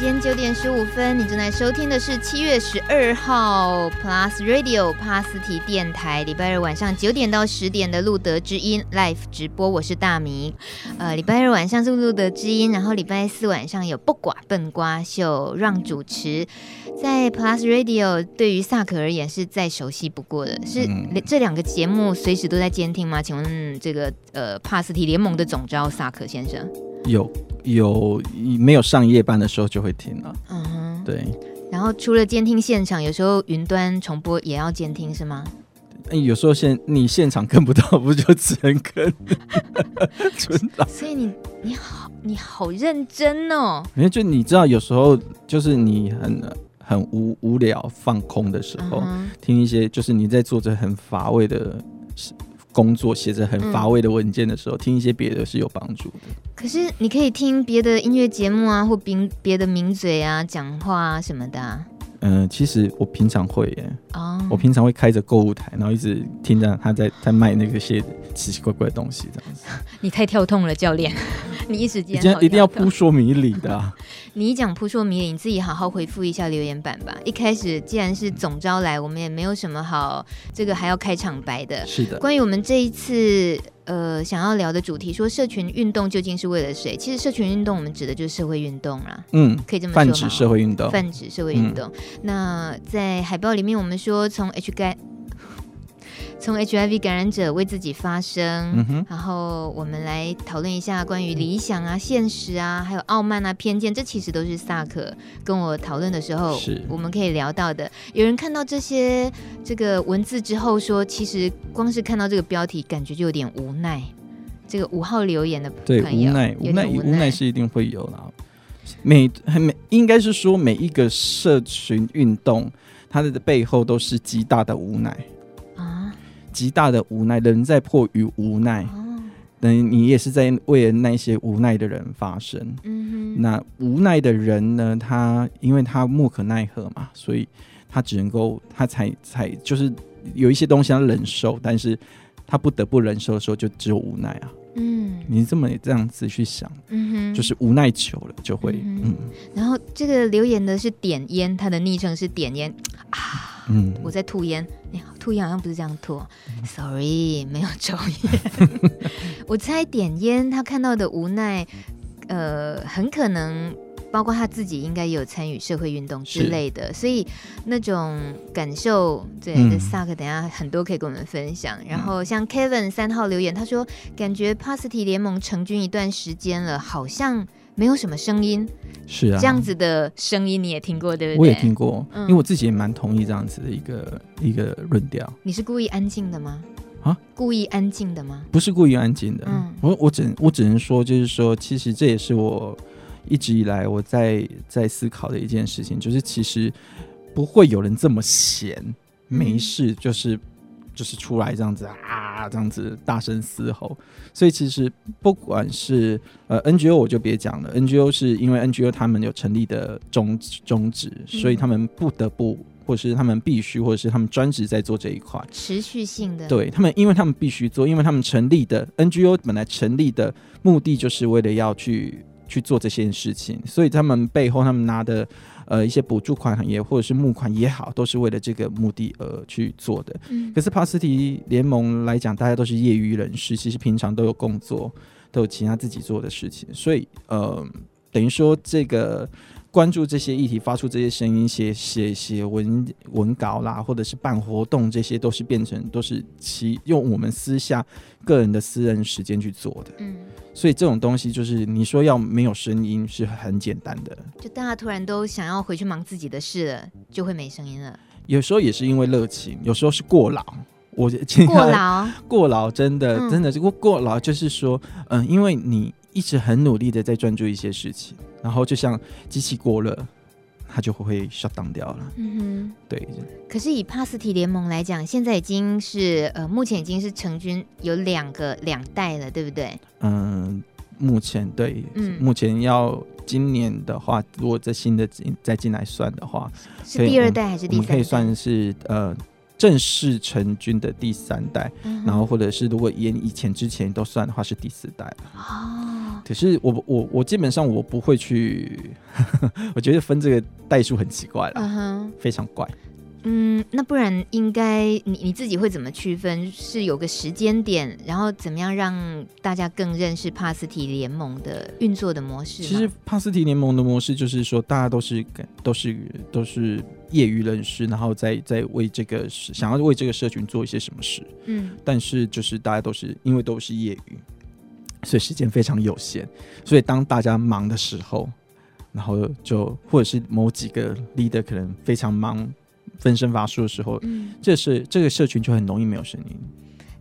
间九点十五分，你正在收听的是七月十二号 Plus Radio 帕斯提电台，礼拜日晚上九点到十点的路德之音 Live 直播，我是大米。呃，礼拜日晚上是路德之音，然后礼拜四晚上有不寡笨瓜秀让主持。在 Plus Radio 对于萨克而言是再熟悉不过的，是这两个节目随时都在监听吗？请问这个呃帕斯提联盟的总召萨克先生。有有没有上夜班的时候就会听了，嗯哼，对。然后除了监听现场，有时候云端重播也要监听是吗？有时候现你现场跟不到，不就只能跟？所以你你好你好认真哦。因为就你知道，有时候就是你很很无无聊放空的时候，嗯、听一些就是你在做着很乏味的事。工作写着很乏味的文件的时候，嗯、听一些别的是有帮助的。可是你可以听别的音乐节目啊，或别别的名嘴啊讲话啊什么的、啊。嗯、呃，其实我平常会耶。哦。我平常会开着购物台，然后一直听着他在在卖那个些奇奇怪怪的东西，这样子。你太跳痛了，教练。你一时间一定要扑朔迷离的、啊。你一讲扑朔迷离，你自己好好回复一下留言板吧。一开始既然是总招来，我们也没有什么好这个还要开场白的。是的。关于我们这一次呃想要聊的主题，说社群运动究竟是为了谁？其实社群运动我们指的就是社会运动啦。嗯，可以这么说吗？泛指社会运动。泛指社会运动。嗯、那在海报里面，我们说从 H 盖。从 HIV 感染者为自己发声，嗯、然后我们来讨论一下关于理想啊、现实啊，还有傲慢啊、偏见，这其实都是萨克跟我讨论的时候，是我们可以聊到的。有人看到这些这个文字之后说，其实光是看到这个标题，感觉就有点无奈。这个五号留言的朋友，对，无奈，无奈，无奈是一定会有啦。每每应该是说每一个社群运动，它的背后都是极大的无奈。极大的无奈，人在迫于无奈，等于、哦、你也是在为了那些无奈的人发声。嗯哼，那无奈的人呢？他因为他无可奈何嘛，所以他只能够他才才就是有一些东西要忍受，但是他不得不忍受的时候，就只有无奈啊。嗯，你这么这样子去想，嗯哼，就是无奈久了就会嗯，嗯。然后这个留言的是点烟，他的昵称是点烟啊，嗯，我在吐烟。哎呀，吐烟好像不是这样吐，嗯，sorry，没有抽烟。我猜点烟他看到的无奈，呃，很可能。包括他自己应该也有参与社会运动之类的，所以那种感受，对，嗯、萨克等下很多可以跟我们分享。然后像 Kevin 三号留言，他说感觉帕斯提联盟成军一段时间了，好像没有什么声音。是啊，这样子的声音你也听过对不对？我也听过，嗯、因为我自己也蛮同意这样子的一个一个论调。你是故意安静的吗？啊，故意安静的吗？不是故意安静的，嗯，我我只我只能说，就是说，其实这也是我。一直以来我在在思考的一件事情，就是其实不会有人这么闲，没事就是就是出来这样子啊，这样子大声嘶吼。所以其实不管是呃 NGO，我就别讲了，NGO 是因为 NGO 他们有成立的宗旨宗旨，所以他们不得不，或是他们必须，或者是他们专职在做这一块，持续性的。对他们，因为他们必须做，因为他们成立的 NGO 本来成立的目的就是为了要去。去做这些事情，所以他们背后他们拿的呃一些补助款也或者是募款也好，都是为了这个目的而去做的。嗯、可是帕斯提联盟来讲，大家都是业余人士，其实平常都有工作，都有其他自己做的事情，所以呃，等于说这个。关注这些议题，发出这些声音，写写写文文稿啦，或者是办活动，这些都是变成都是其用我们私下个人的私人时间去做的。嗯，所以这种东西就是你说要没有声音是很简单的，就大家突然都想要回去忙自己的事了，就会没声音了。有时候也是因为热情，有时候是过劳。我过劳，过劳真的、嗯、真的是过过劳，就是说，嗯、呃，因为你一直很努力的在专注一些事情。然后就像机器过了，它就会 shut down 掉了。嗯哼，对。可是以帕斯提联盟来讲，现在已经是呃，目前已经是成军有两个两代了，对不对？嗯，目前对，嗯，目前要今年的话，如果这新的进再进来算的话，是第二代还是第三代？我们可以算是呃。正式成军的第三代，嗯、然后或者是如果演以前之前都算的话，是第四代了。哦，可是我我我基本上我不会去，我觉得分这个代数很奇怪了，uh. 非常怪。嗯，那不然应该你你自己会怎么区分？是有个时间点，然后怎么样让大家更认识帕斯提联盟的运作的模式？其实帕斯提联盟的模式就是说，大家都是都是都是业余人士，然后再再为这个想要为这个社群做一些什么事。嗯，但是就是大家都是因为都是业余，所以时间非常有限。所以当大家忙的时候，然后就或者是某几个 leader 可能非常忙。分身乏术的时候，嗯，这是这个社群就很容易没有声音。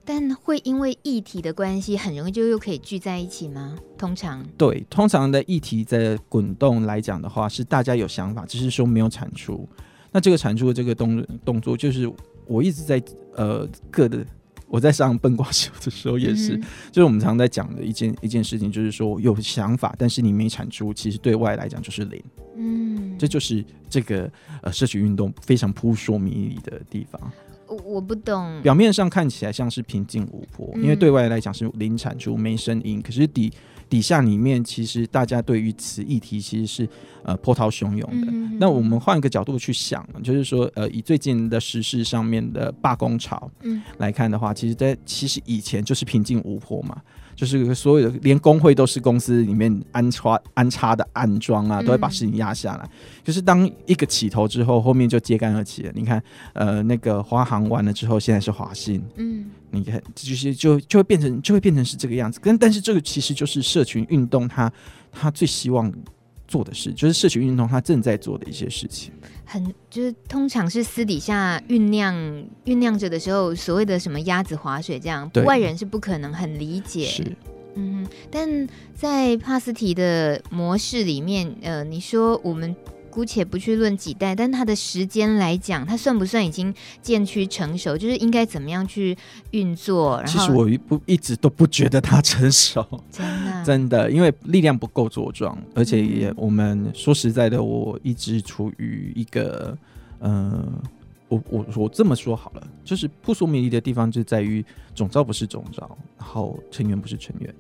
但会因为议题的关系，很容易就又可以聚在一起吗？通常对，通常的议题的滚动来讲的话，是大家有想法，只是说没有产出。那这个产出的这个动动作，就是我一直在呃各的。我在上笨瓜秀的时候也是，嗯、就是我们常常在讲的一件一件事情，就是说有想法，但是你没产出，其实对外来讲就是零。嗯，这就是这个呃社群运动非常扑朔迷离的地方。我我不懂，表面上看起来像是平静无波，嗯、因为对外来讲是零产出、没声音，可是底。底下里面其实大家对于此议题其实是呃波涛汹涌的。那我们换一个角度去想，就是说呃以最近的时事上面的罢工潮来看的话，嗯、其实在其实以前就是平静无波嘛。就是所有的，连工会都是公司里面安插安插的暗装啊，都会把事情压下来。嗯、就是当一个起头之后，后面就揭竿而起了。你看，呃，那个华航完了之后，现在是华信，嗯，你看，就是就就会变成就会变成是这个样子。跟但是这个其实就是社群运动它，它它最希望做的事，就是社群运动它正在做的一些事情。很就是通常是私底下酝酿酝酿着的时候，所谓的什么鸭子划水这样，对外人是不可能很理解。是，嗯，但在帕斯提的模式里面，呃，你说我们。姑且不去论几代，但它的时间来讲，它算不算已经渐趋成熟？就是应该怎么样去运作？然后其实我一不一直都不觉得它成熟，真的 真的，因为力量不够茁壮，而且也我们说实在的，我一直处于一个，呃，我我我这么说好了，就是扑朔迷离的地方就在于总招不是总招，然后成员不是成员。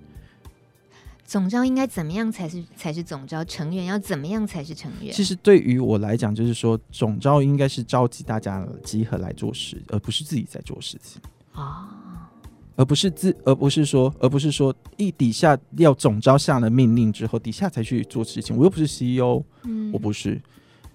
总招应该怎么样才是才是总招？成员要怎么样才是成员？其实对于我来讲，就是说总招应该是召集大家集合来做事，而不是自己在做事情啊，而不是自，而不是说，而不是说一底下要总招下了命令之后，底下才去做事情。我又不是 CEO，嗯，我不是。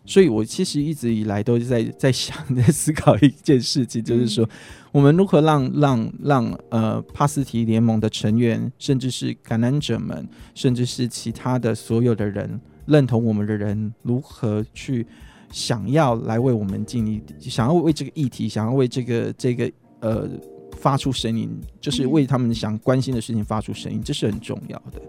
所以，我其实一直以来都在 在想，在思考一件事情，就是说，我们如何让让让呃帕斯提联盟的成员，甚至是感染者们，甚至是其他的所有的人认同我们的人，如何去想要来为我们尽力，想要为这个议题，想要为这个这个呃发出声音，就是为他们想关心的事情发出声音，这是很重要的。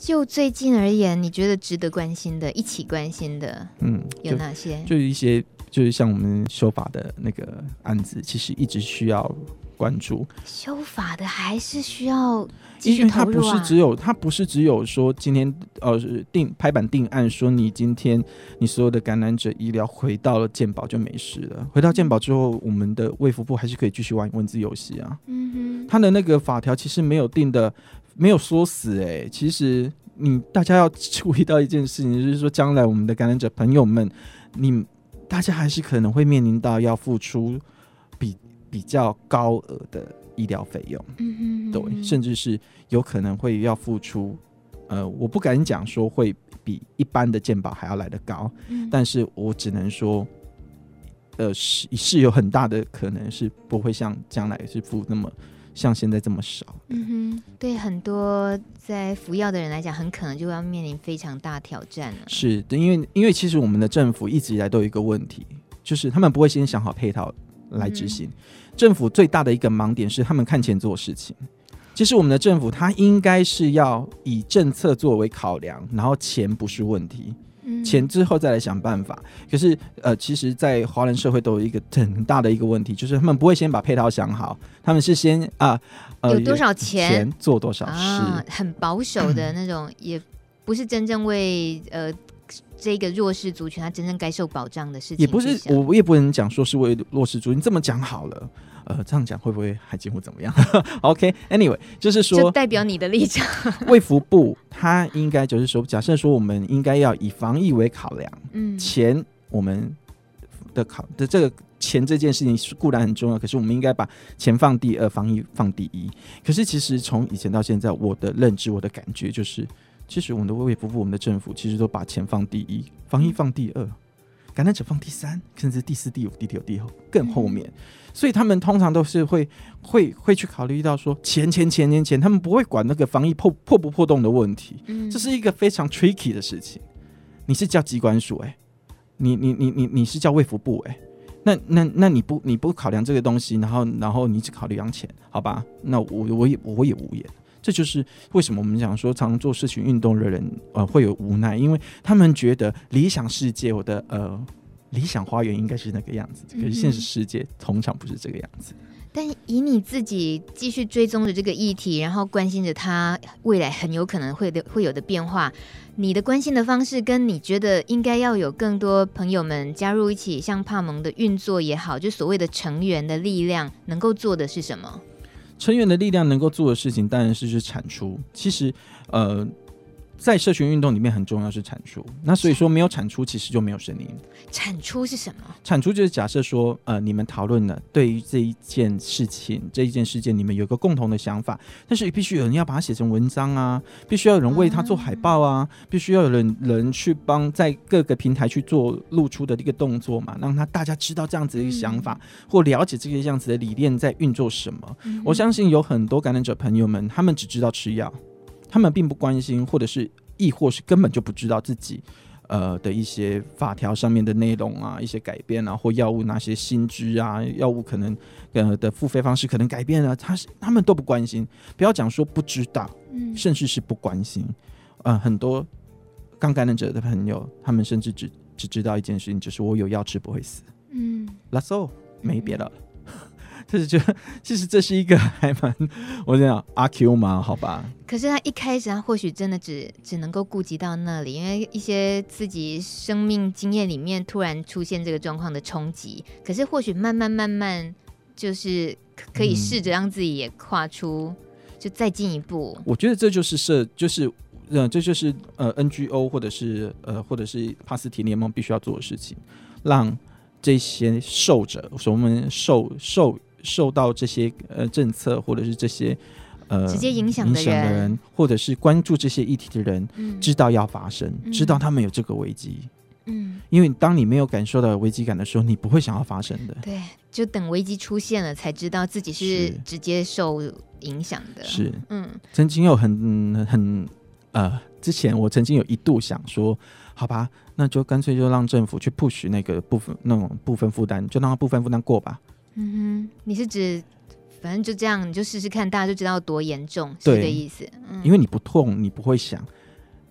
就最近而言，你觉得值得关心的、一起关心的，嗯，有哪些？就，是一些，就是像我们修法的那个案子，其实一直需要关注。修法的还是需要继续投入啊。因为它不是只有，它不是只有说今天呃定拍板定案，说你今天你所有的感染者医疗回到了健保就没事了。回到健保之后，我们的卫福部还是可以继续玩文字游戏啊。嗯哼，他的那个法条其实没有定的。没有说死哎、欸，其实你大家要注意到一件事情，就是说将来我们的感染者朋友们，你大家还是可能会面临到要付出比比较高额的医疗费用，嗯哼嗯哼，对，甚至是有可能会要付出，呃，我不敢讲说会比一般的健保还要来得高，嗯、但是我只能说，呃，是是有很大的可能是不会像将来是付那么。像现在这么少，嗯哼，对很多在服药的人来讲，很可能就要面临非常大挑战了。是的，因为因为其实我们的政府一直以来都有一个问题，就是他们不会先想好配套来执行。嗯、政府最大的一个盲点是他们看钱做事情。其实我们的政府，它应该是要以政策作为考量，然后钱不是问题。钱之后再来想办法，可是呃，其实，在华人社会都有一个很大的一个问题，就是他们不会先把配套想好，他们是先啊，呃、有多少钱，钱做多少事，啊，很保守的那种，嗯、也不是真正为呃这个弱势族群他真正该受保障的事情。也不是，我我也不能讲说是为弱势族群这么讲好了。呃，这样讲会不会海金会怎么样？OK，Anyway，、okay, 就是说，就代表你的立场。卫福部他应该就是说，假设说我们应该要以防疫为考量，嗯，钱我们的考的这个钱这件事情是固然很重要，可是我们应该把钱放第二，防疫放第一。可是其实从以前到现在，我的认知、我的感觉就是，其实我们的卫福部、我们的政府其实都把钱放第一，防疫放第二。感染者放第三，甚至第四、第五、第六、第后更后面，嗯、所以他们通常都是会会会去考虑到说钱钱钱钱钱，他们不会管那个防疫破破不破洞的问题。嗯，这是一个非常 tricky 的事情。你是叫机关署哎，你你你你你是叫卫福部哎，那那那你不你不考量这个东西，然后然后你只考虑养钱，好吧？那我我也我也无言。这就是为什么我们讲说，常做社群运动的人，呃，会有无奈，因为他们觉得理想世界，我的呃理想花园应该是那个样子，可是现实世界通常不是这个样子。嗯、但以你自己继续追踪着这个议题，然后关心着它未来很有可能会的会有的变化，你的关心的方式，跟你觉得应该要有更多朋友们加入一起，像帕蒙的运作也好，就所谓的成员的力量，能够做的是什么？成员的力量能够做的事情，当然是去产出。其实，呃。在社群运动里面很重要是产出，那所以说没有产出，其实就没有声音。产出是什么？产出就是假设说，呃，你们讨论了对于这一件事情、这一件事件，你们有个共同的想法，但是必须有人要把它写成文章啊，必须要有人为它做海报啊，嗯、必须要有人人去帮在各个平台去做露出的一个动作嘛，让他大家知道这样子的一个想法，嗯、或了解这个样子的理念在运作什么。嗯、我相信有很多感染者朋友们，他们只知道吃药。他们并不关心，或者是亦或是根本就不知道自己，呃的一些法条上面的内容啊，一些改变啊，或药物哪些新知啊，药物可能呃的付费方式可能改变了，他是他们都不关心。不要讲说不知道，嗯，甚至是不关心。呃，很多刚感染者的朋友，他们甚至只只知道一件事情，就是我有药吃不会死。嗯，That's all，没别的。就是觉得，其实这是一个还蛮，我想阿 Q 嘛，好吧。可是他一开始，他或许真的只只能够顾及到那里，因为一些自己生命经验里面突然出现这个状况的冲击。可是或许慢慢慢慢，就是可以试着让自己也跨出，就再进一步。我觉得这就是社，就是呃，这就是呃 NGO 或者是呃或者是帕斯提联盟必须要做的事情，让这些受者，我们受受。受到这些呃政策或者是这些呃直接影响的人，或者是关注这些议题的人，嗯、知道要发生，嗯、知道他们有这个危机。嗯，因为当你没有感受到危机感的时候，你不会想要发生的。对，就等危机出现了，才知道自己是直接受影响的。是，嗯，曾经有很很呃，之前我曾经有一度想说，好吧，那就干脆就让政府去 push 那个部分那种部分负担，就让他部分负担过吧。嗯哼，你是指反正就这样，你就试试看，大家就知道多严重，是这个意思。嗯，因为你不痛，你不会想，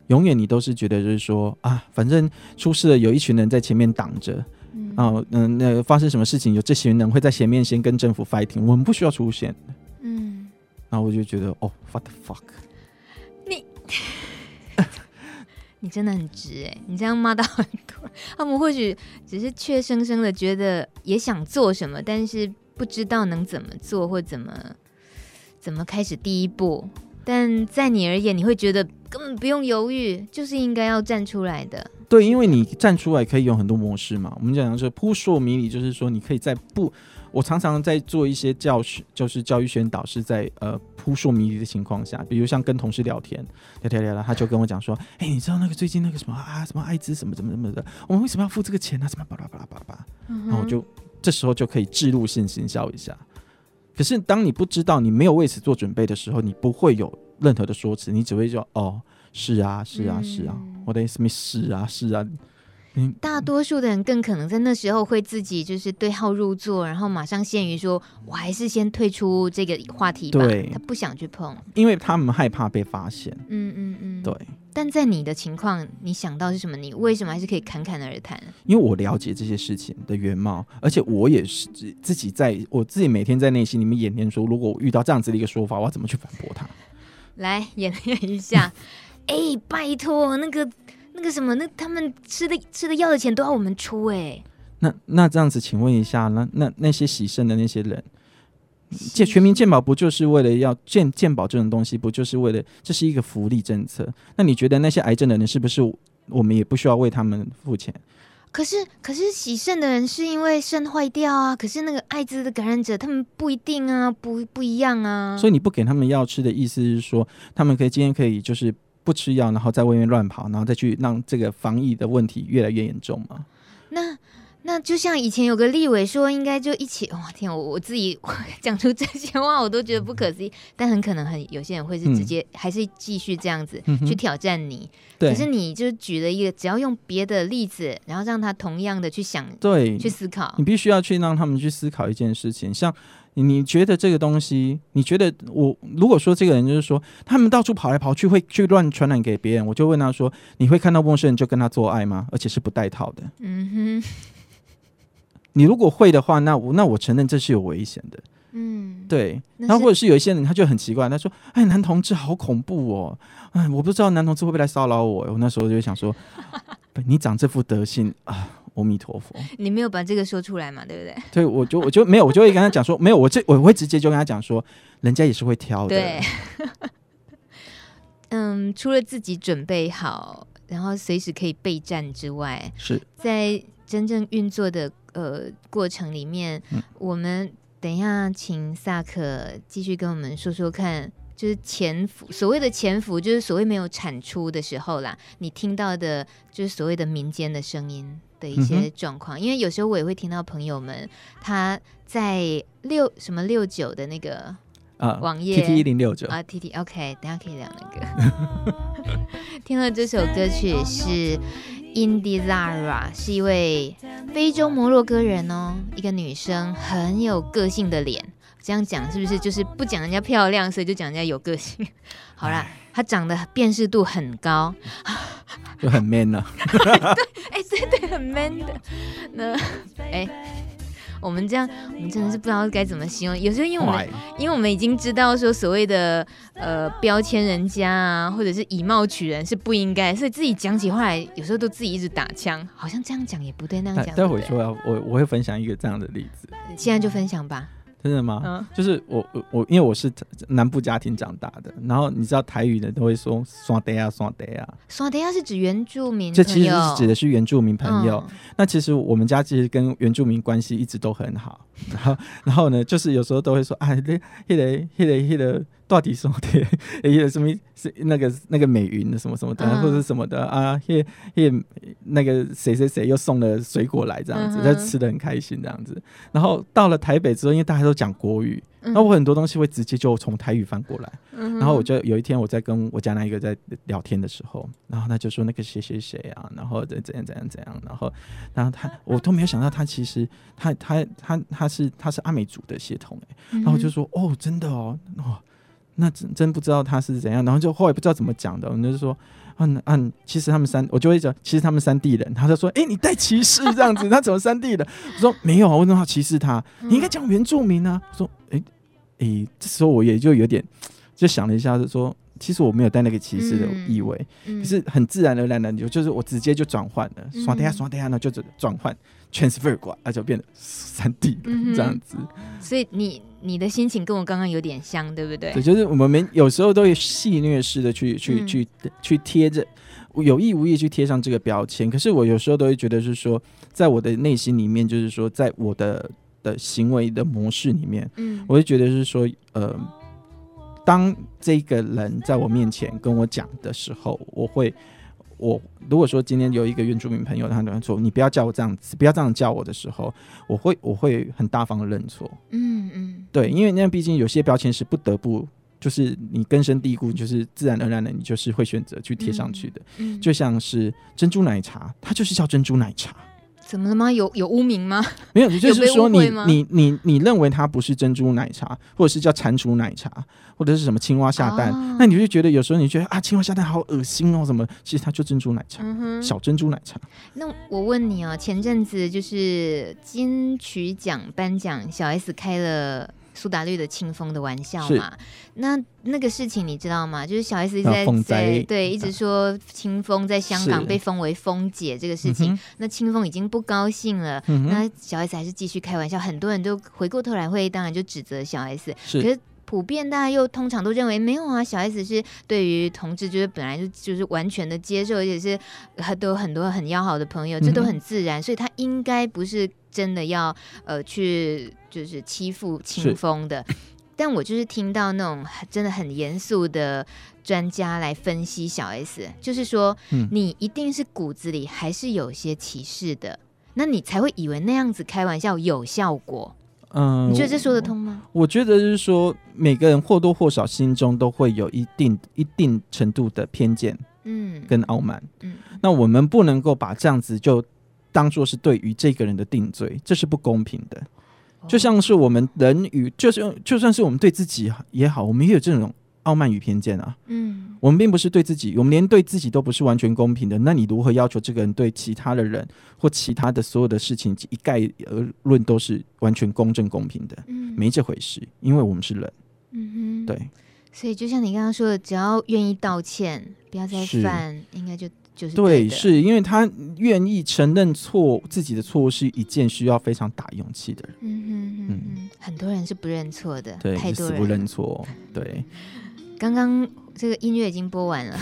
永远你都是觉得就是说啊，反正出事了，有一群人在前面挡着，嗯，哦，嗯，那发生什么事情，有这些人会在前面先跟政府 fighting，我们不需要出现。嗯，然后我就觉得哦，what the fuck，你。你真的很直哎！你这样骂到很多，他们或许只是怯生生的觉得也想做什么，但是不知道能怎么做或怎么怎么开始第一步。但在你而言，你会觉得根本不用犹豫，就是应该要站出来的。对，因为你站出来可以有很多模式嘛。我们讲的是扑朔迷离，就是说你可以在不。我常常在做一些教学，就是教育宣导，是在呃扑朔迷离的情况下，比如像跟同事聊天，聊天聊聊，他就跟我讲说，哎、你知道那个最近那个什么啊，什么艾滋什么怎么怎么的，我们为什么要付这个钱啊？什么巴拉巴拉巴拉巴拉，然后我就这时候就可以置入性行销一下。可是当你不知道，你没有为此做准备的时候，你不会有任何的说辞，你只会说哦，是啊，是啊，是啊，我的什么是啊，是啊。大多数的人更可能在那时候会自己就是对号入座，然后马上陷于说：“我还是先退出这个话题吧。”对，他不想去碰，因为他们害怕被发现。嗯嗯嗯，嗯嗯对。但在你的情况，你想到是什么？你为什么还是可以侃侃而谈？因为我了解这些事情的原貌，而且我也是自己在我自己每天在内心里面演练说，如果我遇到这样子的一个说法，我要怎么去反驳他？来演练一下。哎、欸，拜托那个。那个什么，那他们吃的吃的药的钱都要我们出哎、欸。那那这样子，请问一下，那那那些洗肾的那些人，健全民健保不就是为了要健健保这种东西，不就是为了这是一个福利政策？那你觉得那些癌症的人是不是我们也不需要为他们付钱？可是可是洗肾的人是因为肾坏掉啊，可是那个艾滋的感染者他们不一定啊，不不一样啊。所以你不给他们药吃的意思是说，他们可以今天可以就是不吃药，然后在外面乱跑，然后再去让这个防疫的问题越来越严重吗？那。那就像以前有个立委说，应该就一起。哇天，我我自己 讲出这些话，我都觉得不可思议。但很可能很有些人会是直接还是继续这样子去挑战你。可是你就举了一个，只要用别的例子，然后让他同样的去想，对，去思考。你必须要去让他们去思考一件事情。像你觉得这个东西，你觉得我如果说这个人就是说，他们到处跑来跑去，会去乱传染给别人，我就问他说：你会看到陌生人就跟他做爱吗？而且是不带套的？嗯哼。你如果会的话，那我那我承认这是有危险的，嗯，对。然后或者是有一些人，他就很奇怪，他说：“哎，男同志好恐怖哦，哎，我不知道男同志会不会来骚扰我。”我那时候就想说，你长这副德性啊，阿弥陀佛。你没有把这个说出来嘛？对不对？对，我就我就没有，我就会跟他讲说，没有，我这我会直接就跟他讲说，人家也是会挑的。对，嗯，除了自己准备好，然后随时可以备战之外，是在真正运作的。呃，过程里面，嗯、我们等一下请萨克继续跟我们说说看，就是潜伏，所谓的潜伏，就是所谓没有产出的时候啦，你听到的，就是所谓的民间的声音的一些状况。嗯、因为有时候我也会听到朋友们他在六什么六九的那个啊网页 T T 一零六九啊 T T OK，等下可以聊那个。听了这首歌曲是。Indizara 是一位非洲摩洛哥人哦，一个女生，很有个性的脸。这样讲是不是就是不讲人家漂亮，所以就讲人家有个性？好啦，她长得辨识度很高，就很 man 了、啊。对，哎、欸，对对，很 man 的。那，哎、欸。我们这样，我们真的是不知道该怎么形容。有时候，因为我们，因为我们已经知道说所谓的呃标签人家啊，或者是以貌取人是不应该，所以自己讲起话来，有时候都自己一直打枪，好像这样讲也不对，那样讲。待会说啊我我会分享一个这样的例子，现在就分享吧。真的吗？嗯，就是我我我因为我是南部家庭长大的，然后你知道台语的都会说刷爹啊刷爹啊，刷爹啊是指原住民，这其实是指的是原住民朋友。嗯、那其实我们家其实跟原住民关系一直都很好，然后然后呢，就是有时候都会说啊，那那个那个那个。到底什么的？也有什么是那个那个美云的什么什么的，或者什么的啊？也也那个谁谁谁又送了水果来，这样子，他吃的很开心，这样子。然后到了台北之后，因为大家都讲国语，然后我很多东西会直接就从台语翻过来。然后我就有一天我在跟我家那一个在聊天的时候，然后他就说那个谁谁谁啊，然后怎怎样怎样怎样，然后然后他我都没有想到他其实他他他他是他是阿美族的血统哎，然后我就说哦真的哦哦。那真真不知道他是怎样，然后就后来不知道怎么讲的，我们就是说，嗯嗯，其实他们三，我就会讲，其实他们三地人，他就说，哎、欸，你带歧视这样子，他怎么三地人？我说没有啊，为什么要歧视他？你应该讲原住民啊。我说，哎、欸、哎、欸，这时候我也就有点就想了一下，就说。其实我没有带那个歧视的意味，嗯嗯、可是很自然而然的，就就是我直接就转换了，刷等下刷等下呢，就是转换 transfer 过来，那就变得三 D 这样子。所以你你的心情跟我刚刚有点像，对不对？对，就是我们没有时候都会戏谑式的去去去去贴着，有意无意去贴上这个标签。可是我有时候都会觉得是说，在我的内心里面，就是说，在我的的行为的模式里面，嗯，我会觉得是说，呃。当这个人在我面前跟我讲的时候，我会，我如果说今天有一个原住民朋友，他突然说：“你不要叫我这样子，不要这样叫我的时候，我会，我会很大方的认错。”嗯嗯，对，因为那毕竟有些标签是不得不，就是你根深蒂固，就是自然而然的，你就是会选择去贴上去的。嗯嗯，就像是珍珠奶茶，它就是叫珍珠奶茶。怎么了吗？有有污名吗？没有，就是说你你你你认为它不是珍珠奶茶，或者是叫蟾蜍奶茶，或者是什么青蛙下蛋，哦、那你就觉得有时候你觉得啊，青蛙下蛋好恶心哦，什么？其实它就珍珠奶茶，嗯、小珍珠奶茶。那我问你哦，前阵子就是金曲奖颁奖，小 S 开了苏打绿的清风的玩笑嘛。那那个事情你知道吗？就是小 S 一直在在对一直说清风在香港被封为风姐这个事情，嗯、那清风已经不高兴了，嗯、那小 S 还是继续开玩笑，很多人都回过头来会当然就指责小 S，是。可是。普遍大家又通常都认为没有啊，小 S 是对于同志就是本来就就是完全的接受，而且是都有很多很要好的朋友，这都很自然，嗯、所以他应该不是真的要呃去就是欺负清风的。但我就是听到那种真的很严肃的专家来分析小 S，就是说，嗯、你一定是骨子里还是有些歧视的，那你才会以为那样子开玩笑有效果。嗯，你觉得这说得通吗？我，我觉得就是说，每个人或多或少心中都会有一定一定程度的偏见，嗯，跟傲慢，嗯，那我们不能够把这样子就当做是对于这个人的定罪，这是不公平的。就像是我们人与，就是就算是我们对自己也好，我们也有这种。傲慢与偏见啊，嗯，我们并不是对自己，我们连对自己都不是完全公平的。那你如何要求这个人对其他的人或其他的所有的事情一概而论都是完全公正公平的？嗯，没这回事，因为我们是人。嗯哼，对。所以就像你刚刚说的，只要愿意道歉，不要再犯，应该就就是对，对，是因为他愿意承认错自己的错误是一件需要非常大勇气的人。嗯哼哼，嗯，很多人是不认错的，对，太多人死不认错，对。刚刚这个音乐已经播完了，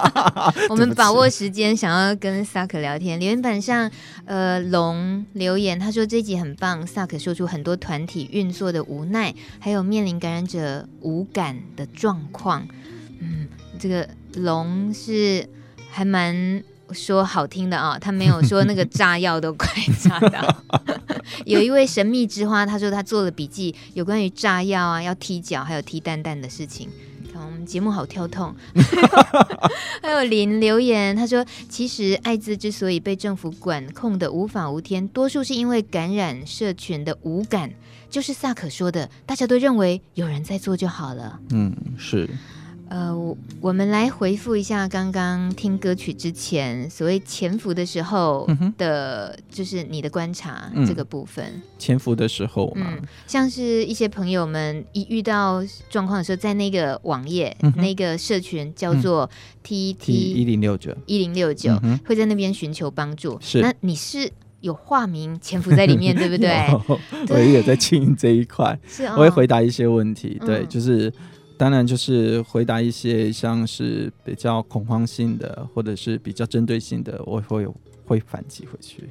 我们把握 时间，想要跟萨克聊天。留言板上，呃，龙留言，他说这集很棒，萨克说出很多团体运作的无奈，还有面临感染者无感的状况。嗯，这个龙是还蛮说好听的啊，他没有说那个炸药都快炸到。有一位神秘之花，他说他做了笔记，有关于炸药啊，要踢脚，还有踢蛋蛋的事情。我们节目好跳痛，还有林留言，他说：“其实艾滋之所以被政府管控的无法无天，多数是因为感染社群的无感，就是萨可说的，大家都认为有人在做就好了。”嗯，是。呃，我们来回复一下刚刚听歌曲之前所谓潜伏的时候的，就是你的观察这个部分。潜伏的时候嘛，嗯，像是一些朋友们一遇到状况的时候，在那个网页、嗯、那个社群叫做 T T 一零六九一零六九，会在那边寻求帮助。是，那你是有化名潜伏在里面，对不对？我也有在经营这一块，是、哦，我会回答一些问题。对，嗯、就是。当然，就是回答一些像是比较恐慌性的，或者是比较针对性的，我会会反击回去。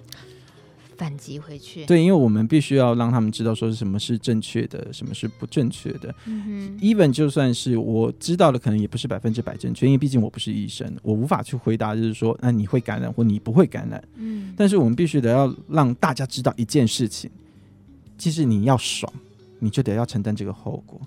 反击回去。对，因为我们必须要让他们知道说是什么是正确的，什么是不正确的。嗯哼。even 就算是我知道的，可能也不是百分之百正确，因为毕竟我不是医生，我无法去回答，就是说，那你会感染或你不会感染。嗯。但是我们必须得要让大家知道一件事情，即使你要爽，你就得要承担这个后果。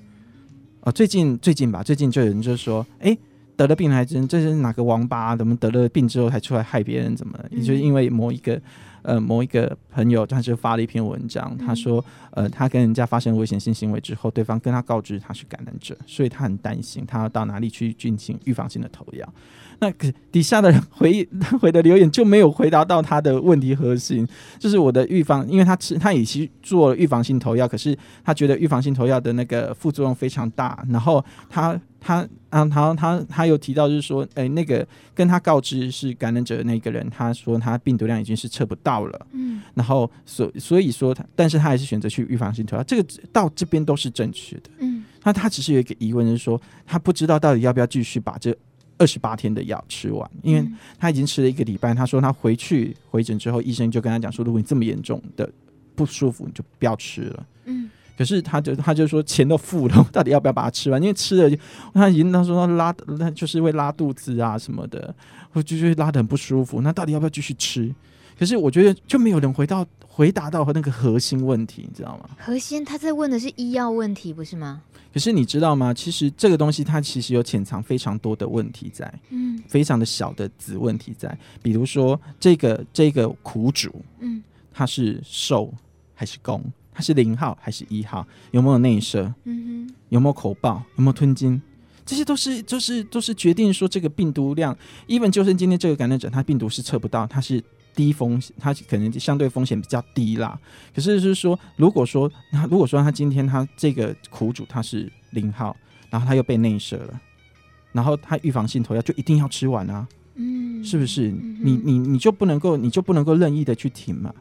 哦，最近最近吧，最近就有人就说，哎，得了病还真这是哪个王八，怎么得了病之后还出来害别人？怎么？也就是因为某一个呃某一个朋友，他就发了一篇文章，他说，呃，他跟人家发生危险性行为之后，对方跟他告知他是感染者，所以他很担心，他要到哪里去进行预防性的投药。那可底下的人回 回的留言就没有回答到他的问题核心，就是我的预防，因为他吃他已经做了预防性投药，可是他觉得预防性投药的那个副作用非常大，然后他他啊他他他又提到就是说，哎，那个跟他告知是感染者的那个人，他说他病毒量已经是测不到了，嗯，然后所所以说他，但是他还是选择去预防性投药，这个到这边都是正确的，嗯，那他只是有一个疑问，就是说他不知道到底要不要继续把这。二十八天的药吃完，因为他已经吃了一个礼拜。他说他回去回诊之后，医生就跟他讲说，如果你这么严重的不舒服，你就不要吃了。嗯，可是他就他就说钱都付了，到底要不要把它吃完？因为吃了就他已经他说他拉那就是会拉肚子啊什么的，我就会拉的很不舒服。那到底要不要继续吃？可是我觉得就没有人回到回答到那个核心问题，你知道吗？核心他在问的是医药问题，不是吗？可是你知道吗？其实这个东西它其实有潜藏非常多的问题在，嗯，非常的小的子问题在。比如说这个这个苦主，嗯，他是受还是攻？他是零号还是一号？有没有内射？嗯哼，有没有口爆？有没有吞金？这些都是就是都是决定说这个病毒量。even 就算今天这个感染者他病毒是测不到，他是低风险，他可能相对风险比较低啦。可是就是说，如果说他如果说他今天他这个苦主他是零号，然后他又被内射了，然后他预防性投药就一定要吃完啊，嗯，是不是？嗯、你你你就不能够你就不能够任意的去停嘛？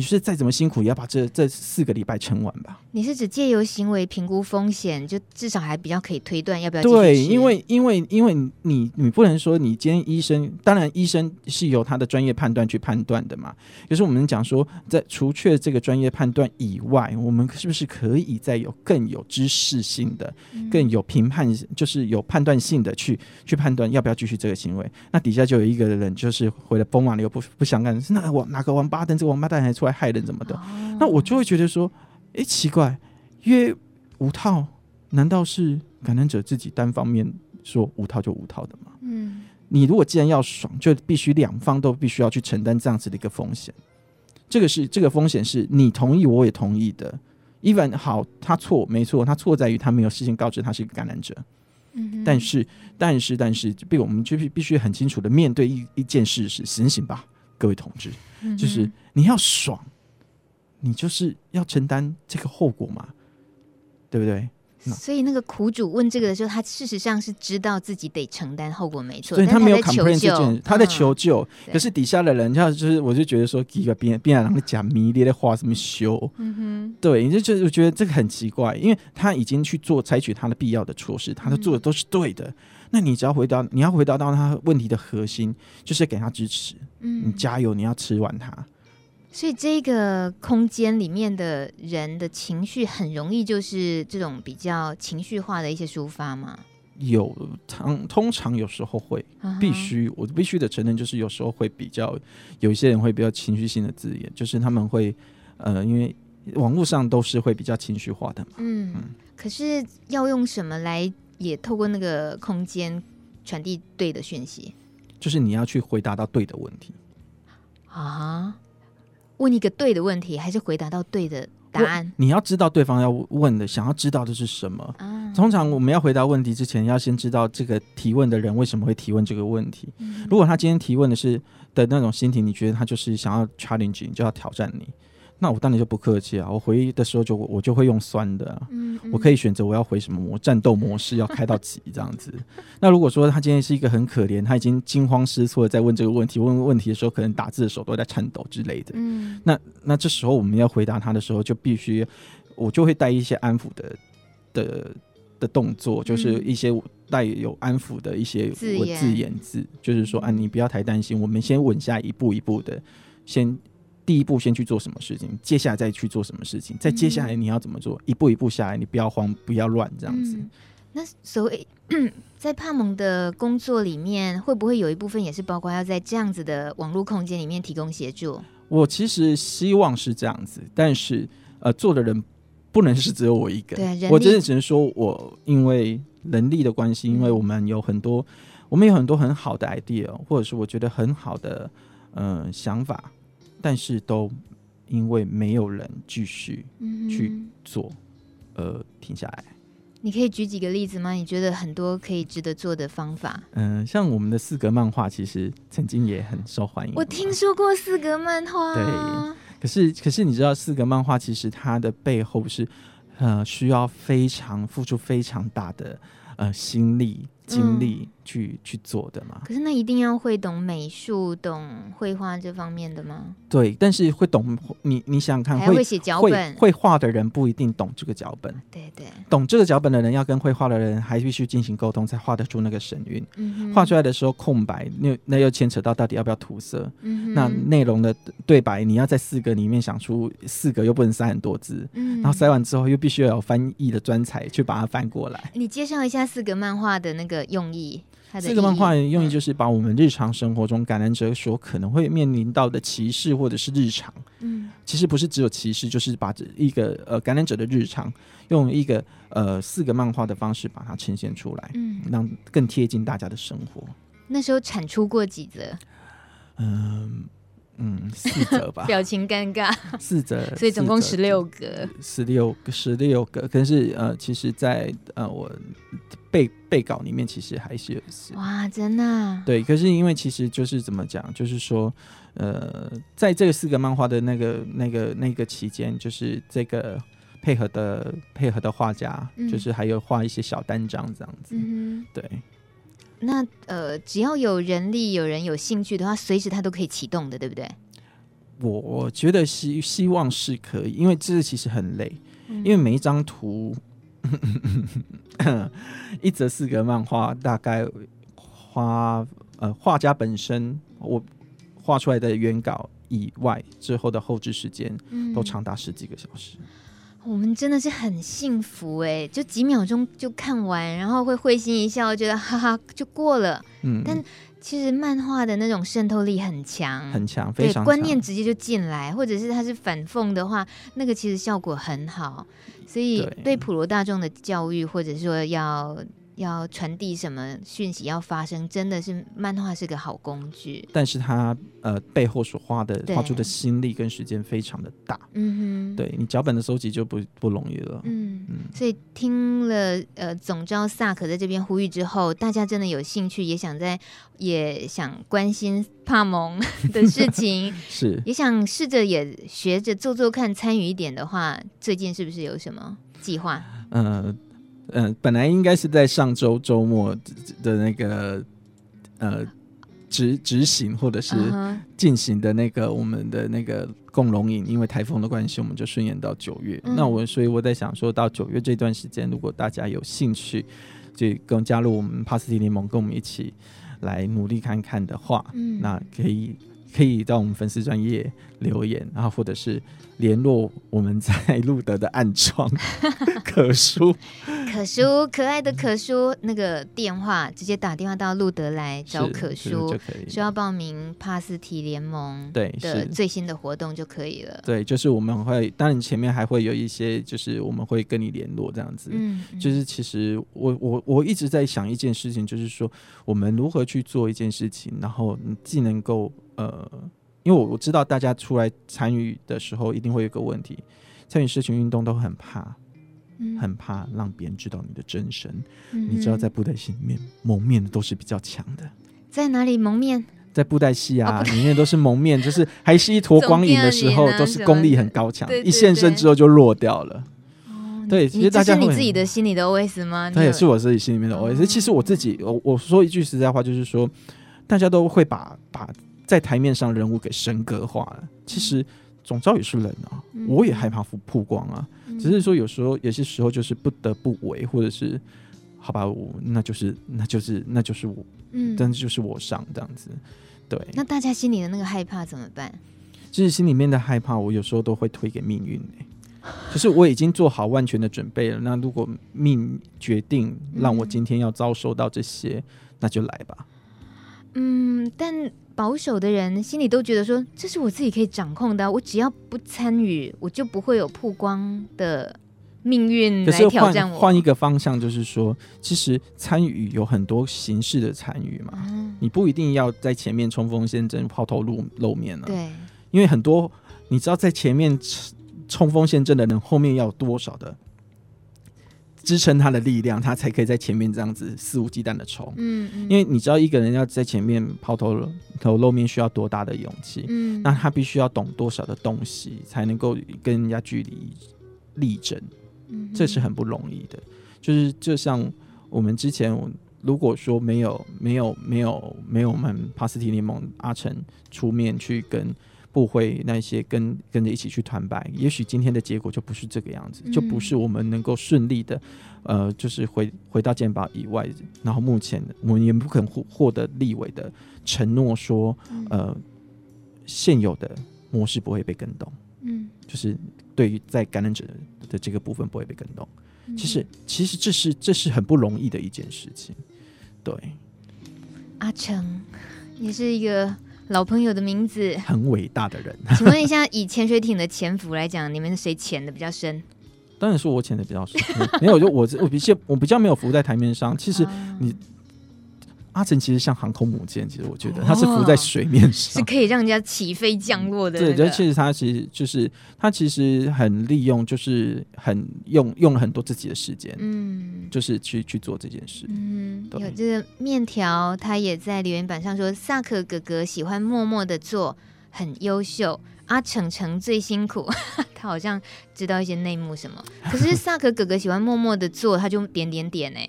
你是再怎么辛苦，也要把这这四个礼拜撑完吧？你是指借由行为评估风险，就至少还比较可以推断要不要？对，因为因为因为你你不能说你今天医生，当然医生是由他的专业判断去判断的嘛。就是我们讲说，在除却这个专业判断以外，我们是不是可以再有更有知识性的、嗯、更有评判，就是有判断性的去去判断要不要继续这个行为？那底下就有一个人，就是回来疯马了又不不相干，是那王哪个王八蛋？这个王八蛋还出来？害人怎么的？哦、那我就会觉得说，哎、欸，奇怪，约无套，难道是感染者自己单方面说无套就无套的吗？嗯，你如果既然要爽，就必须两方都必须要去承担这样子的一个风险。这个是这个风险是你同意，我也同意的。even 好，他错没错，他错在于他没有事先告知他是一个感染者。嗯，但是但是但是，被我们就必必须很清楚的面对一一件事实，醒醒吧。各位同志，就是你要爽，你就是要承担这个后果嘛，对不对？所以那个苦主问这个的时候，他事实上是知道自己得承担后果，没错。所以他没有 complain 这件，他在求救。可是底下的人，他就是，我就觉得说，一个边边上讲迷离的话，什么修？嗯哼，对，你就就觉得这个很奇怪，因为他已经去做采取他的必要的措施，他的做的都是对的。那你只要回答，你要回答到他问题的核心，就是给他支持。嗯，你加油，你要吃完它。所以这个空间里面的人的情绪很容易就是这种比较情绪化的一些抒发嘛。有，常通常有时候会，必须我必须得承认，就是有时候会比较有一些人会比较情绪性的字眼，就是他们会呃，因为网络上都是会比较情绪化的嘛。嗯，嗯，可是要用什么来？也透过那个空间传递对的讯息，就是你要去回答到对的问题啊，问一个对的问题，还是回答到对的答案？你要知道对方要问的，想要知道的是什么。啊，通常我们要回答问题之前，要先知道这个提问的人为什么会提问这个问题。嗯，如果他今天提问的是的那种心情，你觉得他就是想要 challenge 你，就要挑战你。那我当然就不客气啊！我回的时候就我就会用酸的，啊嗯，嗯，我可以选择我要回什么模战斗模式，要开到几这样子。那如果说他今天是一个很可怜，他已经惊慌失措的在问这个问题，问问题的时候可能打字的手都在颤抖之类的。嗯，那那这时候我们要回答他的时候，就必须我就会带一些安抚的的的动作，就是一些带有安抚的一些字眼字，就是说啊，你不要太担心，我们先稳下一步一步的先。第一步先去做什么事情，接下来再去做什么事情，再接下来你要怎么做？嗯、一步一步下来，你不要慌，不要乱，这样子。嗯、那所谓 在帕蒙的工作里面，会不会有一部分也是包括要在这样子的网络空间里面提供协助？我其实希望是这样子，但是呃，做的人不能是只有我一个。对，我真的只能说我因为能力的关系，因为我们有很多，我们有很多很好的 idea，或者是我觉得很好的嗯、呃、想法。但是都因为没有人继续去做，而、嗯、停下来。你可以举几个例子吗？你觉得很多可以值得做的方法？嗯、呃，像我们的四格漫画，其实曾经也很受欢迎。我听说过四格漫画，对。可是，可是你知道，四格漫画其实它的背后是呃需要非常付出非常大的呃心力。精力去、嗯、去做的嘛？可是那一定要会懂美术、懂绘画这方面的吗？对，但是会懂你，你想想看，还会写脚本，会画的人不一定懂这个脚本。对对，懂这个脚本的人要跟会画的人还必须进行沟通，才画得出那个神韵。嗯，画出来的时候空白，那那又牵扯到到底要不要涂色。嗯，那内容的对白，你要在四个里面想出四个，又不能塞很多字。嗯，然后塞完之后，又必须要有翻译的专才去把它翻过来。你介绍一下四个漫画的那个。用意，这个漫画用意就是把我们日常生活中感染者所可能会面临到的歧视或者是日常，嗯，其实不是只有歧视，就是把这一个呃感染者的日常用一个呃四个漫画的方式把它呈现出来，嗯，让更贴近大家的生活。那时候产出过几则？嗯，嗯，四折吧，表情尴尬，四折，所以总共十六个，十六个，十六个。可是呃，其实在，在呃我背背稿里面，其实还是有四。哇，真的、啊？对，可是因为其实就是怎么讲，就是说，呃，在这个四个漫画的那个那个那个期间，就是这个配合的配合的画家，嗯、就是还有画一些小单张这样子，嗯、对。那呃，只要有人力，有人有兴趣的话，随时它都可以启动的，对不对？我我觉得希希望是可以，因为这其实很累，嗯、因为每一张图，一则四格漫画，大概花呃画家本身我画出来的原稿以外，之后的后置时间都长达十几个小时。嗯我们真的是很幸福哎，就几秒钟就看完，然后会会心一笑，觉得哈哈就过了。嗯，但其实漫画的那种渗透力很强，很强，非常对，观念直接就进来，或者是它是反讽的话，那个其实效果很好。所以对普罗大众的教育，或者说要。要传递什么讯息要发生，真的是漫画是个好工具，但是它呃背后所花的花出的心力跟时间非常的大，嗯哼，对你脚本的收集就不不容易了，嗯嗯，所以听了呃总招萨克在这边呼吁之后，大家真的有兴趣，也想在也想关心帕蒙的事情，是。也想试着也学着做做看，参与一点的话，最近是不是有什么计划？呃。嗯、呃，本来应该是在上周周末的那个呃执执行或者是进行的那个我们的那个共荣营，因为台风的关系，我们就顺延到九月。嗯、那我所以我在想说，到九月这段时间，如果大家有兴趣，就跟加入我们帕斯提联盟，跟我们一起来努力看看的话，嗯，那可以可以到我们粉丝专业留言，然后或者是。联络我们在路德的暗窗 可叔，可叔可爱的可叔，那个电话直接打电话到路德来找可叔，需要报名帕斯提联盟对的最新的活动就可以了。对，就是我们会，当然前面还会有一些，就是我们会跟你联络这样子。嗯，就是其实我我我一直在想一件事情，就是说我们如何去做一件事情，然后你既能够呃。因为我我知道大家出来参与的时候，一定会有一个问题，参与社群运动都很怕，嗯、很怕让别人知道你的真身。嗯、你知道，在布袋戏里面蒙面的都是比较强的。在哪里蒙面？在布袋戏啊，哦、里面都是蒙面，就是还是一坨光影的时候，都是功力很高强，一现身之后就落掉了。哦、对，其实大家是你自己的心里的 OS 吗？那也是我自己心里面的 OS。哦、其实我自己，我我说一句实在话，就是说，大家都会把把。在台面上人物给神格化了，其实总召也是人啊，嗯、我也害怕曝光啊，嗯、只是说有时候有些时候就是不得不为，或者是好吧，我那就是那就是那就是我，嗯，但是就是我上这样子，对。那大家心里的那个害怕怎么办？就是心里面的害怕，我有时候都会推给命运、欸、就是我已经做好万全的准备了，那如果命决定让我今天要遭受到这些，嗯、那就来吧。嗯，但。保守的人心里都觉得说，这是我自己可以掌控的，我只要不参与，我就不会有曝光的命运来挑战我。换一个方向，就是说，其实参与有很多形式的参与嘛，嗯、你不一定要在前面冲锋陷阵、抛头露露面了。对，因为很多你知道，在前面冲锋陷阵的人，后面要有多少的。支撑他的力量，他才可以在前面这样子肆无忌惮的冲。嗯，嗯，因为你知道一个人要在前面抛头头露面需要多大的勇气？嗯，那他必须要懂多少的东西，才能够跟人家距离力争。嗯，这是很不容易的。就是就像我们之前，如果说没有没有没有没有我们帕斯提联盟阿成出面去跟。部会那些跟跟着一起去团拜，也许今天的结果就不是这个样子，嗯、就不是我们能够顺利的，呃，就是回回到健保以外，然后目前我们也不可能获获得立委的承诺说，呃，嗯、现有的模式不会被更动，嗯，就是对于在感染者的这个部分不会被更动，嗯、其实其实这是这是很不容易的一件事情，对，阿成也是一个。老朋友的名字，很伟大的人。请问一下，以潜水艇的潜伏来讲，你们谁潜的比较深？当然是我潜的比较深。没有，就我我比较我比较没有浮在台面上。其实你阿成其实像航空母舰，其实我觉得它是浮在水面上，是可以让人家起飞降落的、那个。对，而且它其实就是它其实很利用，就是很用用了很多自己的时间，嗯，就是去去做这件事。嗯，有这个面条，他也在留言板上说，萨克哥哥喜欢默默的做，很优秀。阿成成最辛苦，他好像知道一些内幕什么。可是萨克哥哥喜欢默默的做，他就点点点哎。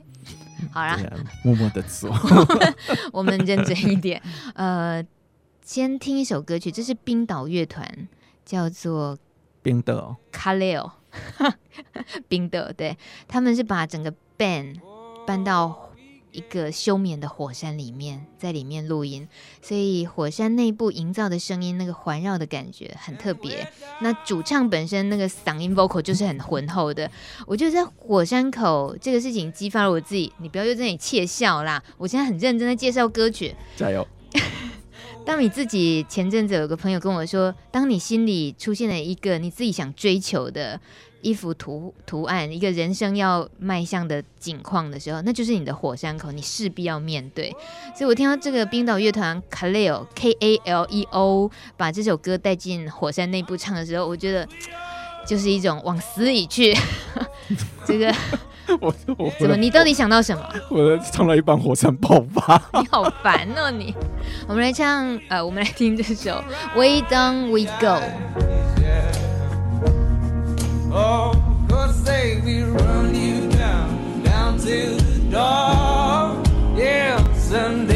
好啦，啊、默默的做，我们认真一点。呃，先听一首歌曲，这是冰岛乐团，叫做冰豆卡雷欧，冰岛，对，他们是把整个 band 搬到。一个休眠的火山里面，在里面录音，所以火山内部营造的声音，那个环绕的感觉很特别。那主唱本身那个嗓音 vocal 就是很浑厚的。我觉得在火山口这个事情激发了我自己，你不要又在那里窃笑啦！我现在很认真的介绍歌曲，加油。当你自己前阵子有个朋友跟我说，当你心里出现了一个你自己想追求的。一幅图图案，一个人生要迈向的景况的时候，那就是你的火山口，你势必要面对。所以我听到这个冰岛乐团 Kaleo K A L E O 把这首歌带进火山内部唱的时候，我觉得就是一种往死里去。这个 我我怎么？你到底想到什么？我唱到一半火山爆发，你好烦哦你！我们来唱，呃，我们来听这首 Way Down We Go。Oh, God save run you down, down to the door. Yeah, Sunday.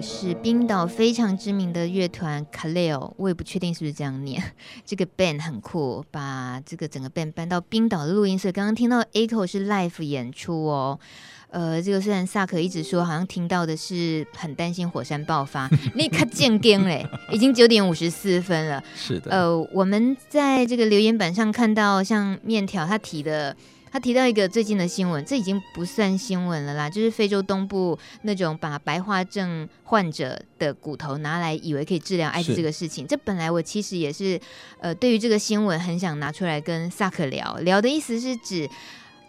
是冰岛非常知名的乐团 Kaleo，我也不确定是不是这样念。这个 band 很酷，把这个整个 band 搬到冰岛的录音室。刚刚听到 Echo 是 live 演出哦。呃，这个虽然萨克一直说好像听到的是很担心火山爆发，你看见更嘞，已经九点五十四分了。是的。呃，我们在这个留言板上看到，像面条他提的。他提到一个最近的新闻，这已经不算新闻了啦，就是非洲东部那种把白化症患者的骨头拿来以为可以治疗艾滋这个事情。这本来我其实也是，呃，对于这个新闻很想拿出来跟萨克聊聊的意思是指，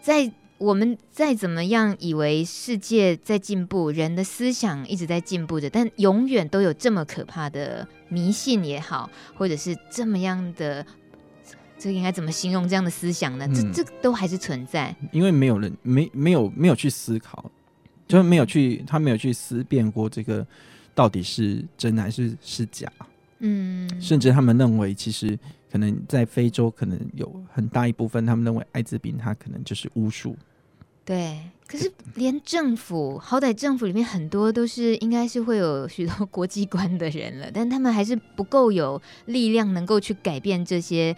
在我们再怎么样以为世界在进步，人的思想一直在进步着，但永远都有这么可怕的迷信也好，或者是这么样的。这应该怎么形容这样的思想呢？嗯、这这都还是存在，因为没有人没没有没有去思考，就是没有去他没有去思辨过这个到底是真还是是假。嗯，甚至他们认为，其实可能在非洲，可能有很大一部分，他们认为艾滋病它可能就是巫术。对，可是连政府，好歹政府里面很多都是应该是会有许多 国际观的人了，但他们还是不够有力量能够去改变这些。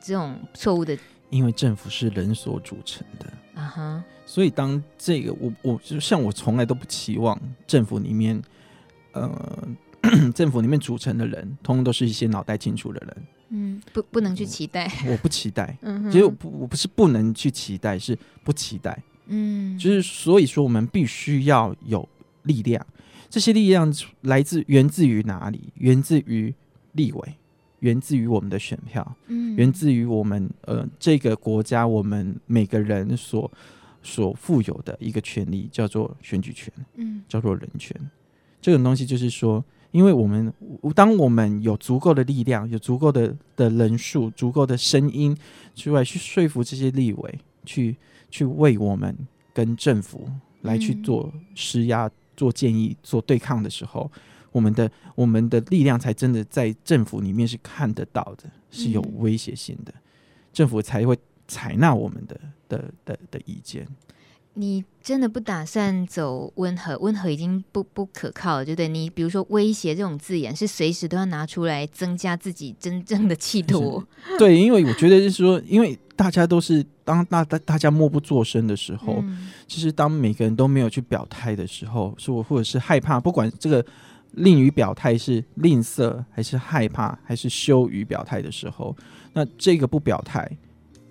这种错误的，因为政府是人所组成的啊哈，uh. 所以当这个我我就像我从来都不期望政府里面，呃，政府里面组成的人，通通都是一些脑袋清楚的人。嗯，不不能去期待，我，我不期待。嗯哼，其实我不我不是不能去期待，是不期待。嗯，就是所以说我们必须要有力量，这些力量来自源自于哪里？源自于立委。源自于我们的选票，嗯，源自于我们呃这个国家，我们每个人所所富有的一个权利，叫做选举权，嗯，叫做人权。这种东西就是说，因为我们当我们有足够的力量，有足够的的人数，足够的声音之外去说服这些立委，去去为我们跟政府来去做施压、嗯、做建议、做对抗的时候。我们的我们的力量才真的在政府里面是看得到的，是有威胁性的，嗯、政府才会采纳我们的的的的意见。你真的不打算走温和？温和已经不不可靠了，对不对？你比如说威胁这种字眼，是随时都要拿出来增加自己真正的企图。对，因为我觉得就是说，因为大家都是当大大大家默不作声的时候，嗯、其实当每个人都没有去表态的时候，是我或者是害怕，不管这个吝于表态是吝啬，还是害怕，还是羞于表态的时候，那这个不表态。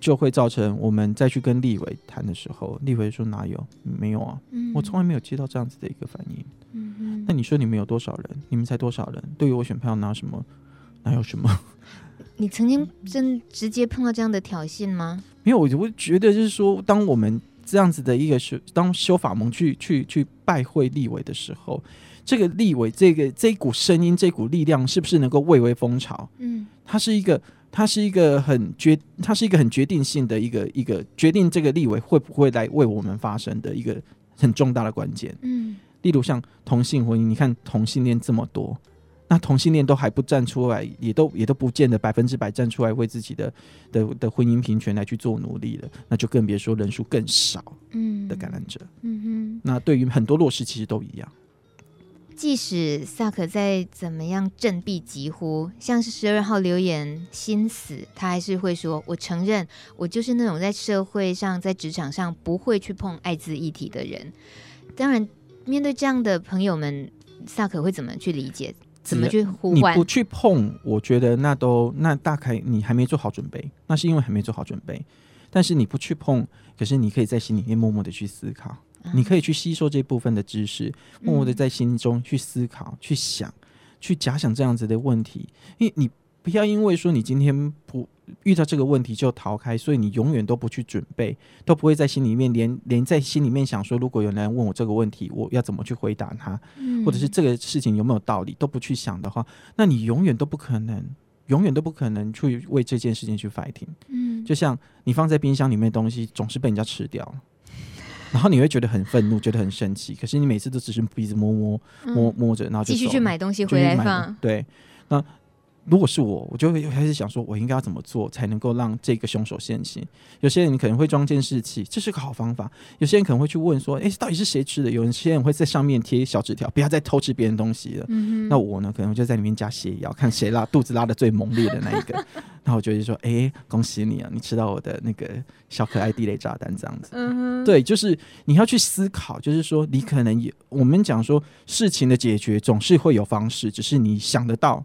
就会造成我们再去跟立委谈的时候，立委说哪有？没有啊，嗯、我从来没有接到这样子的一个反应。嗯哼，那你说你们有多少人？你们才多少人？对于我选票拿什么？哪有什么？你曾经真直接碰到这样的挑衅吗？没有，我我觉得就是说，当我们这样子的一个修，当修法盟去去去拜会立委的时候，这个立委这个这一股声音，这股力量，是不是能够蔚为风潮？嗯，它是一个。它是一个很决，它是一个很决定性的一个一个决定这个立委会不会来为我们发声的一个很重大的关键。嗯，例如像同性婚姻，你看同性恋这么多，那同性恋都还不站出来，也都也都不见得百分之百站出来为自己的的的婚姻平权来去做努力了，那就更别说人数更少嗯的感染者。嗯哼，那对于很多弱势其实都一样。即使萨可再怎么样振臂疾呼，像是十二号留言心死，他还是会说：“我承认，我就是那种在社会上、在职场上不会去碰艾滋议题的人。”当然，面对这样的朋友们，萨可会怎么去理解？怎么去呼唤？你不去碰，我觉得那都那大概你还没做好准备，那是因为还没做好准备。但是你不去碰，可是你可以在心里面默默的去思考。你可以去吸收这部分的知识，默默的在心中去思考、嗯、去想、去假想这样子的问题。因为你不要因为说你今天不遇到这个问题就逃开，所以你永远都不去准备，都不会在心里面连连在心里面想说，如果有人问我这个问题，我要怎么去回答他，嗯、或者是这个事情有没有道理，都不去想的话，那你永远都不可能，永远都不可能去为这件事情去 fighting。嗯，就像你放在冰箱里面的东西总是被人家吃掉。然后你会觉得很愤怒，觉得很生气。可是你每次都只是鼻子摸摸摸摸着，然后就继续去买东西回来放。对，那。如果是我，我就会开始想说，我应该要怎么做才能够让这个凶手现形？有些人可能会装监视器，这是个好方法。有些人可能会去问说，诶，到底是谁吃的？有些人会在上面贴小纸条，不要再偷吃别人东西了。嗯、那我呢，可能就在里面加泻药，看谁拉 肚子拉的最猛烈的那一个。然后我就会说，诶，恭喜你啊，你吃到我的那个小可爱地雷炸弹，这样子。嗯、对，就是你要去思考，就是说你可能也，我们讲说事情的解决总是会有方式，只是你想得到。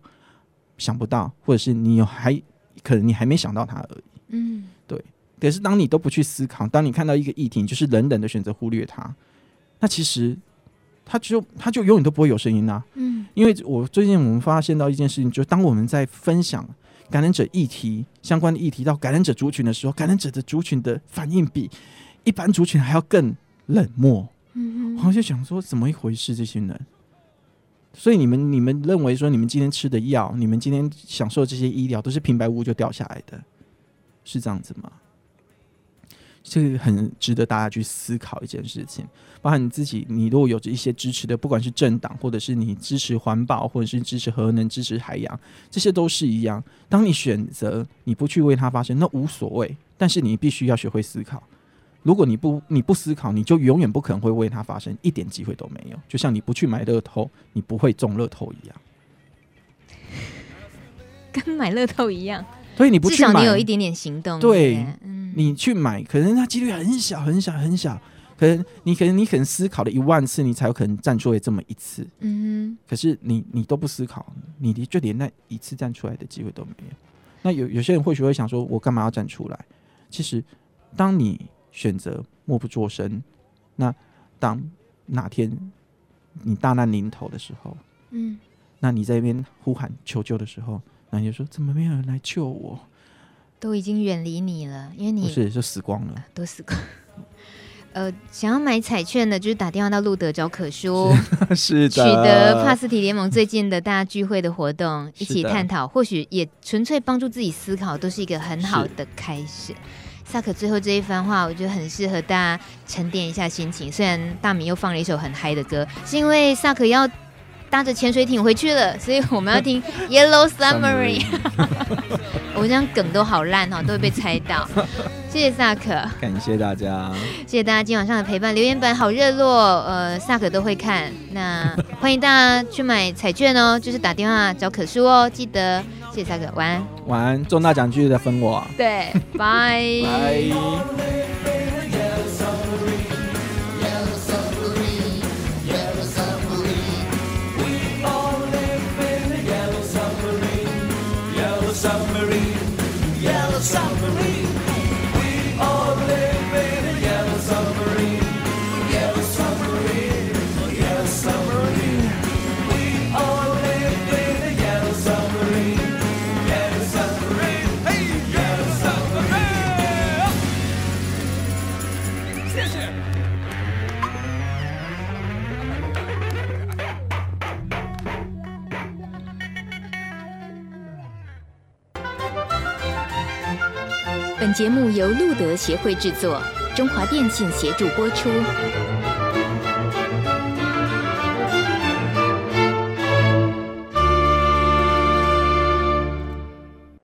想不到，或者是你有还可能你还没想到它而已。嗯，对。可是当你都不去思考，当你看到一个议题，就是冷冷的选择忽略它，那其实它就它就永远都不会有声音啊。嗯，因为我最近我们发现到一件事情，就是当我们在分享感染者议题相关的议题到感染者族群的时候，感染者的族群的反应比一般族群还要更冷漠。嗯哼，我就想说怎么一回事？这些人。所以你们你们认为说你们今天吃的药，你们今天享受这些医疗都是平白无故就掉下来的，是这样子吗？这个很值得大家去思考一件事情。包含你自己，你如果有着一些支持的，不管是政党，或者是你支持环保，或者是支持核能、支持海洋，这些都是一样。当你选择你不去为它发声，那无所谓。但是你必须要学会思考。如果你不你不思考，你就永远不可能会为它发生，一点机会都没有。就像你不去买乐透，你不会中乐透一样，跟买乐透一样。所以你不去买，至少你有一点点行动。对，嗯、你去买，可能它几率很小很小很小，可能你可能你可能思考了一万次，你才有可能站出来这么一次。嗯哼，可是你你都不思考，你就连那一次站出来的机会都没有。那有有些人或许会想说，我干嘛要站出来？其实，当你选择默不作声。那当哪天你大难临头的时候，嗯，那你在那边呼喊求救的时候，那你就说怎么没有人来救我？都已经远离你了，因为你不是就死光了，都死光。呃，想要买彩券的，就是打电话到路德找可叔，是的，取得帕斯提联盟最近的大家聚会的活动，一起探讨，或许也纯粹帮助自己思考，都是一个很好的开始。萨可最后这一番话，我觉得很适合大家沉淀一下心情。虽然大米又放了一首很嗨的歌，是因为萨可要搭着潜水艇回去了，所以我们要听 Yellow Submarine。我这样梗都好烂哦，都会被猜到。谢谢萨克，感谢大家，谢谢大家今晚上的陪伴。留言板好热络，呃，萨克都会看。那欢迎大家去买彩券哦，就是打电话找可叔哦，记得。谢谢沙哥，晚安。晚安，中大奖继续再分我。对，拜 拜。节目由路德协会制作，中华电信协助播出。